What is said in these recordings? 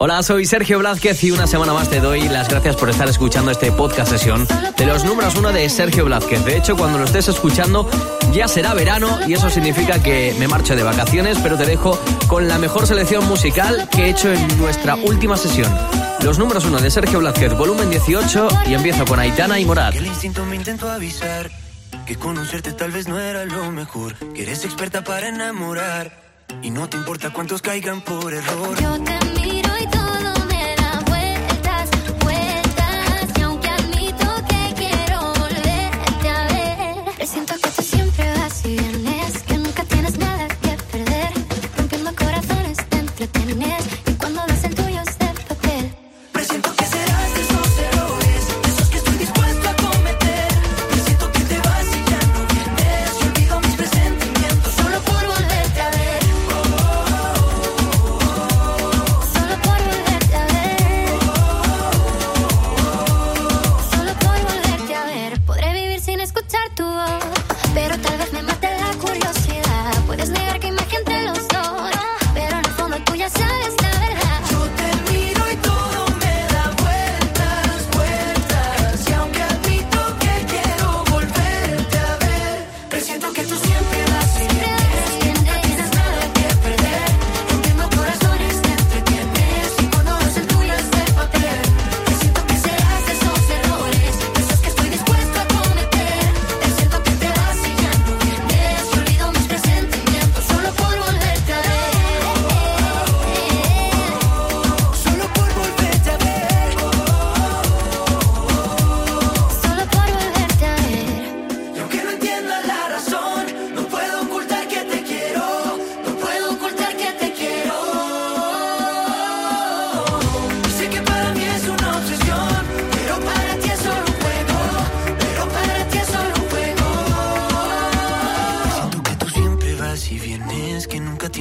Hola, soy Sergio Blázquez y una semana más te doy las gracias por estar escuchando este podcast sesión de los números uno de Sergio Blázquez. De hecho, cuando lo estés escuchando ya será verano y eso significa que me marcho de vacaciones, pero te dejo con la mejor selección musical que he hecho en nuestra última sesión. Los números uno de Sergio Blázquez, volumen 18 y empiezo con Aitana y Morat. El instinto me intentó avisar que conocerte tal vez no era lo mejor, que eres experta para enamorar y no te importa cuántos caigan por error. Yo te corazones te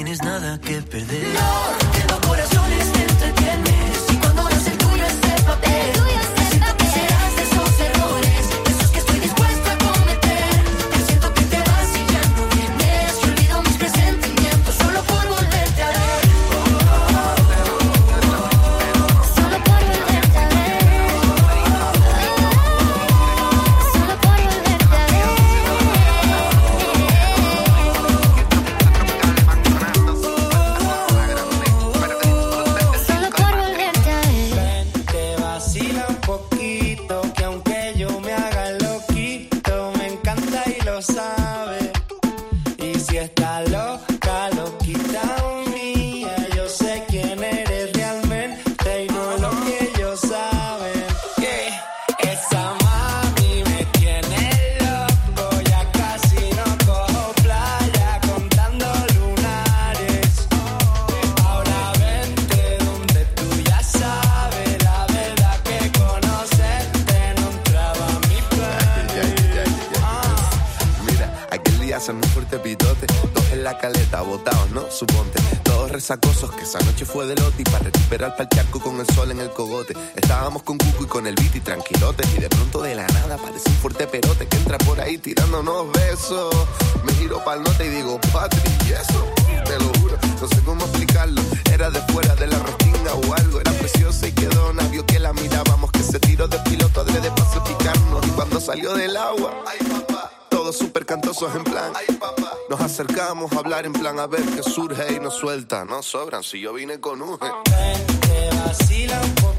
tienes nada que perder. outside y de pronto de la nada aparece un fuerte perote que entra por ahí tirándonos besos. Me giro pa'l norte y digo, Patri, ¿y eso? Te lo juro, no sé cómo explicarlo. Era de fuera de la restinga o algo, era preciosa y quedó navio que la mirábamos, que se tiró de piloto adrede pacificarnos. Y cuando salió del agua, ay papá, todos súper cantosos en plan. Nos acercamos a hablar en plan a ver qué surge y nos suelta. No sobran, si yo vine con un. Te vacila un poquito,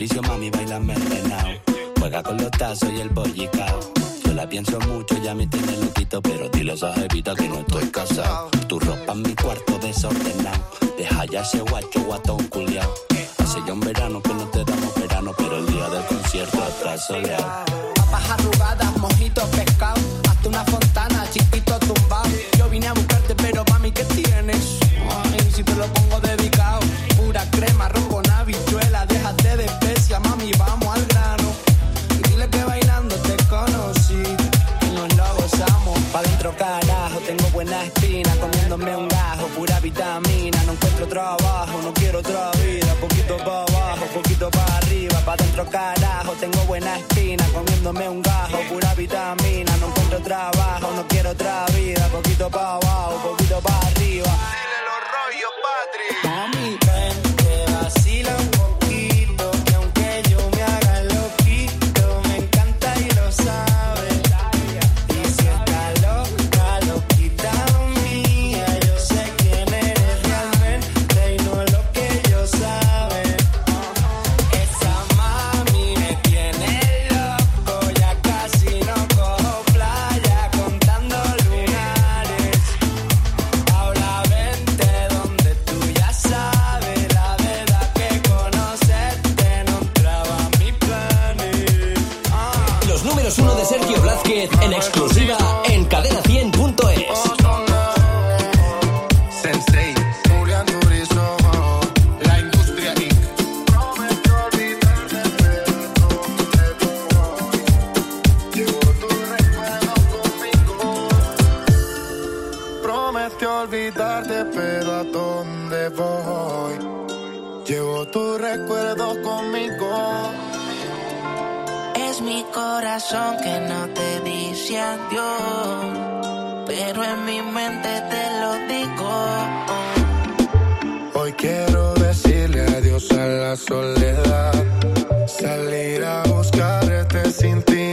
Mami, baila envenenado. Juega con los tazos y el bollicao. Yo la pienso mucho, ya me tiene loquito, pero dile a esa jevita que no estoy casado. Tu ropa en mi cuarto desordenado. Deja ya ese guacho guatón culiao. Hace ya un verano que no te damos verano, pero el día del concierto atrás soleado. Papas arrugadas, mojitos, pescado. Hasta una fontana, chiquito tumbado. Yo vine a buscarte, pero mami, ¿qué tienes? Ay, si te lo pongo dedicado. Carajo, tengo buena espina. Comiéndome un gajo, pura vitamina. No encuentro trabajo, no quiero otra vida, poquito para abajo, poquito para arriba, para dentro carajo, tengo buena espina, comiéndome un gajo, pura vitamina, no encuentro trabajo, no quiero otra vida, poquito para abajo, poquito para arriba. En exclusiva en mi mente te lo digo. Hoy quiero decirle adiós a la soledad. Salir a buscarte sin ti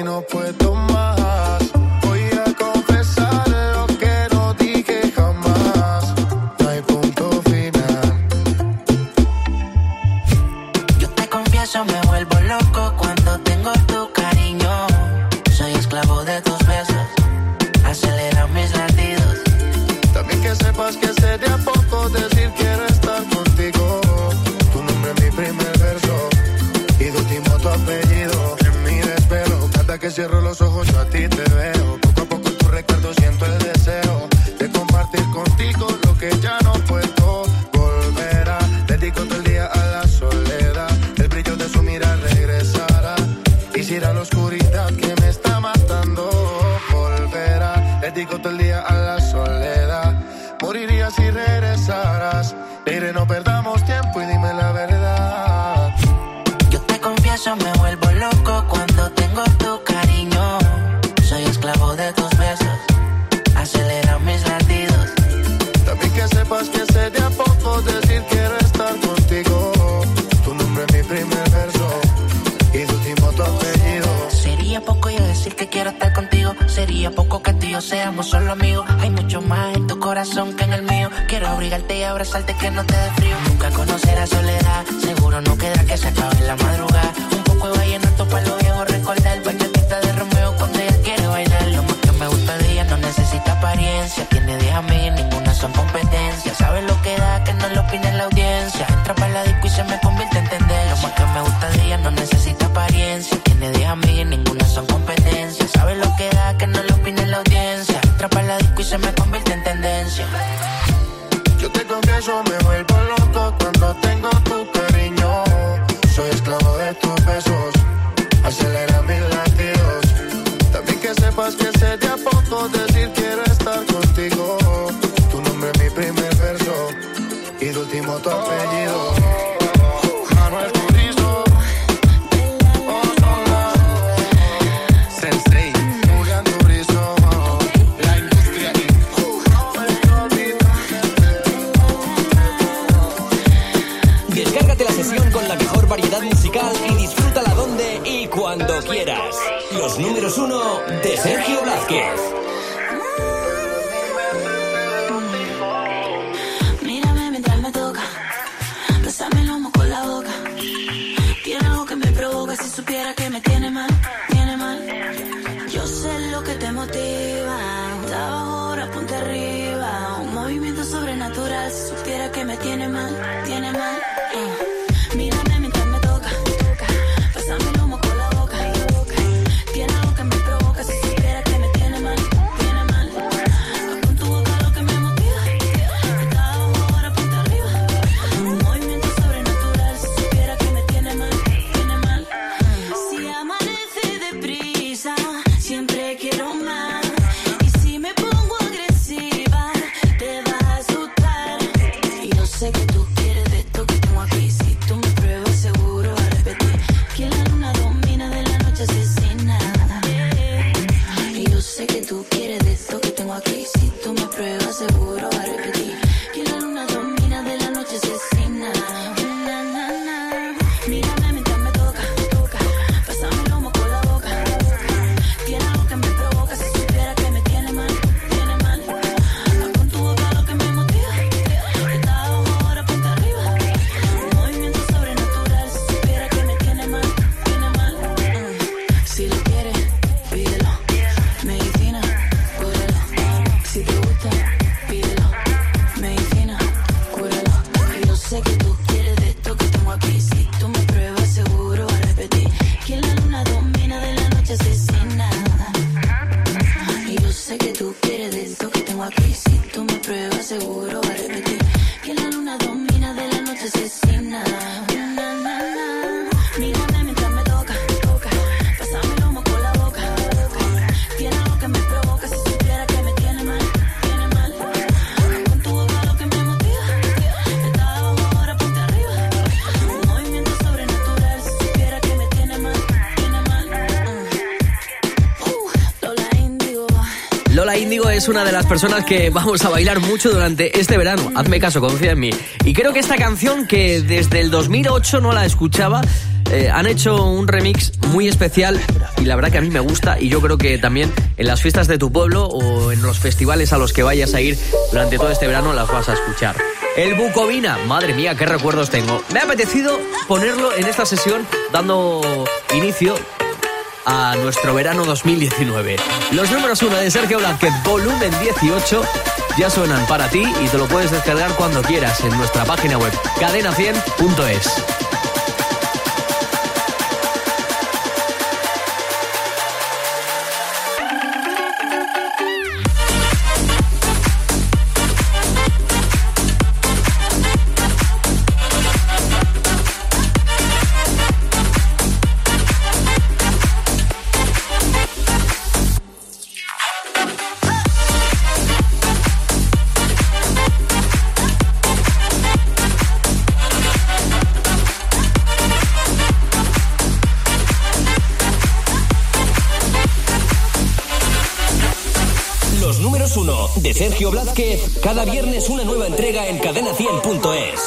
decir que quiero estar contigo. Sería poco que tú y yo seamos solo amigos. Hay mucho más en tu corazón que en el mío. Quiero abrigarte y abrazarte que no te dé frío. Nunca conocerás soledad. Seguro no queda que se acabe la madrugada. Un poco de vallenato para los viejos recordar. Bachatita de Romeo cuando ella quiere bailar. Lo más que me gusta de ella no necesita apariencia. Tiene 10 amigas, ninguna son competencia. Sabe lo que da, que no lo opine la audiencia. Entra para la disco y se me convierte en tendencia. Lo más que me gusta de ella no necesita apariencia. Tiene 10 amigas, ninguna son competencia. Sabe lo que da, que no lo opine la audiencia. Entra para la disco y se me convierte en tendencia. Yo te confieso, me vuelvo loco cuando tengo tu cariño. Soy esclavo de tus besos, acelera mis latidos. También que sepas que sé de a poco decir quiero estar contigo. Tu nombre es mi primer verso y de último tu apellido. Mírame mientras me toca, besame el lomo con la boca. Tiene algo que me provoca. Si supiera que me tiene mal, una de las personas que vamos a bailar mucho durante este verano. Hazme caso, confía en mí. Y creo que esta canción, que desde el 2008 no la escuchaba, eh, han hecho un remix muy especial y la verdad que a mí me gusta y yo creo que también en las fiestas de tu pueblo o en los festivales a los que vayas a ir durante todo este verano las vas a escuchar. El Bucovina, madre mía, qué recuerdos tengo. Me ha apetecido ponerlo en esta sesión dando inicio a nuestro verano 2019. Los números 1 de Sergio Blázquez, volumen 18, ya suenan para ti y te lo puedes descargar cuando quieras en nuestra página web cadena100.es. cada viernes una nueva entrega en cadena100.es.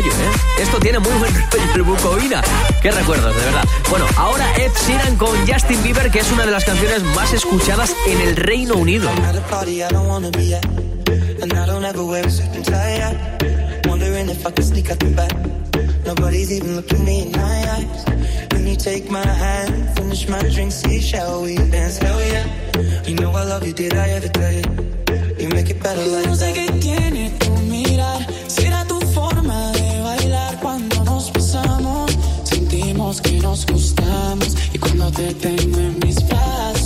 rollo, ¿eh? Esto tiene muy buen rollo, el Bucovina. Qué recuerdos, de verdad. Bueno, ahora Ed Sheeran con Justin Bieber, que es una de las canciones más escuchadas en el Reino Unido. You take my hand, finish my drink, see, shall we dance? Hell yeah. You know I love you, did I ever tell you? You make it better like that. Nos gustamos. Y cuando te tengo en mis brazos,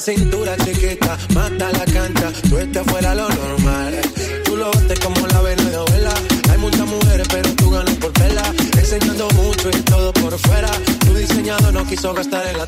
cintura chiquita, mata la cancha, tú estás fuera lo normal. Tú lo ves como la novela. Hay muchas mujeres, pero tú ganas por tela. Enseñando mucho y todo por fuera. Tu diseñado no quiso gastar en la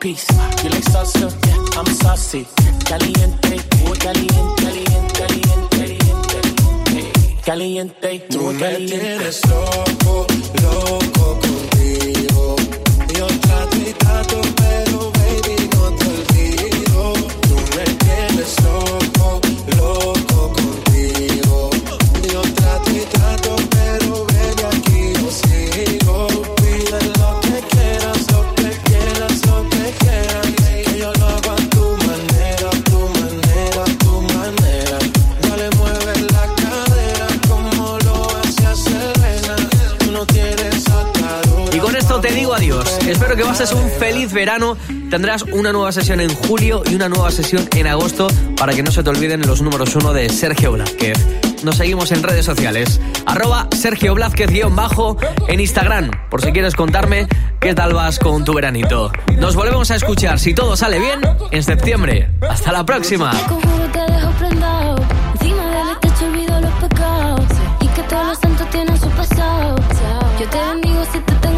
peace. You like salsa? Yeah, I'm saucy. Caliente, muy caliente, caliente, caliente, caliente. Caliente, Tú muy caliente. Me tienes loco, loco contigo. Yo trato y trato, pero baby no te olvido. Tú me tienes loco, loco. Espero que pases un feliz verano. Tendrás una nueva sesión en julio y una nueva sesión en agosto para que no se te olviden los números uno de Sergio Blázquez. Nos seguimos en redes sociales. Arroba Sergio Blázquez guion bajo en Instagram por si quieres contarme qué tal vas con tu veranito. Nos volvemos a escuchar si todo sale bien en septiembre. Hasta la próxima. Yo te bendigo si te tengo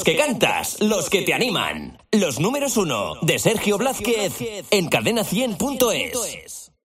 los que cantas, los que te animan. Los números uno de Sergio Blázquez en cadena100.es.